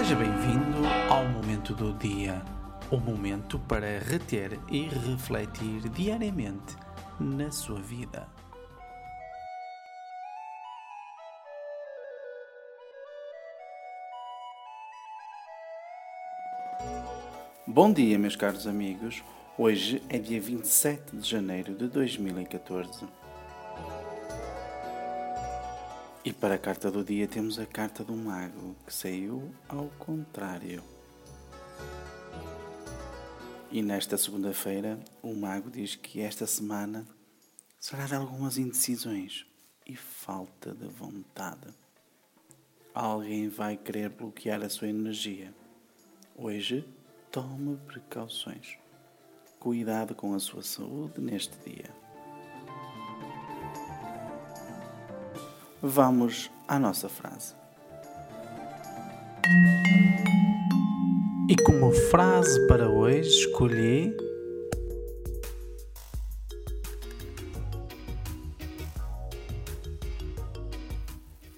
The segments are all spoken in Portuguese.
Seja bem-vindo ao momento do dia, o momento para reter e refletir diariamente na sua vida. Bom dia, meus caros amigos. Hoje é dia 27 de janeiro de 2014. E para a carta do dia temos a carta do mago, que saiu ao contrário. E nesta segunda-feira, o mago diz que esta semana será de algumas indecisões e falta de vontade. Alguém vai querer bloquear a sua energia. Hoje, tome precauções. Cuidado com a sua saúde neste dia. Vamos à nossa frase. E como frase para hoje escolhi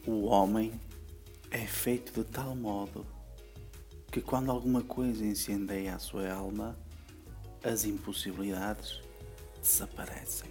O homem é feito de tal modo que quando alguma coisa incendeia a sua alma, as impossibilidades desaparecem.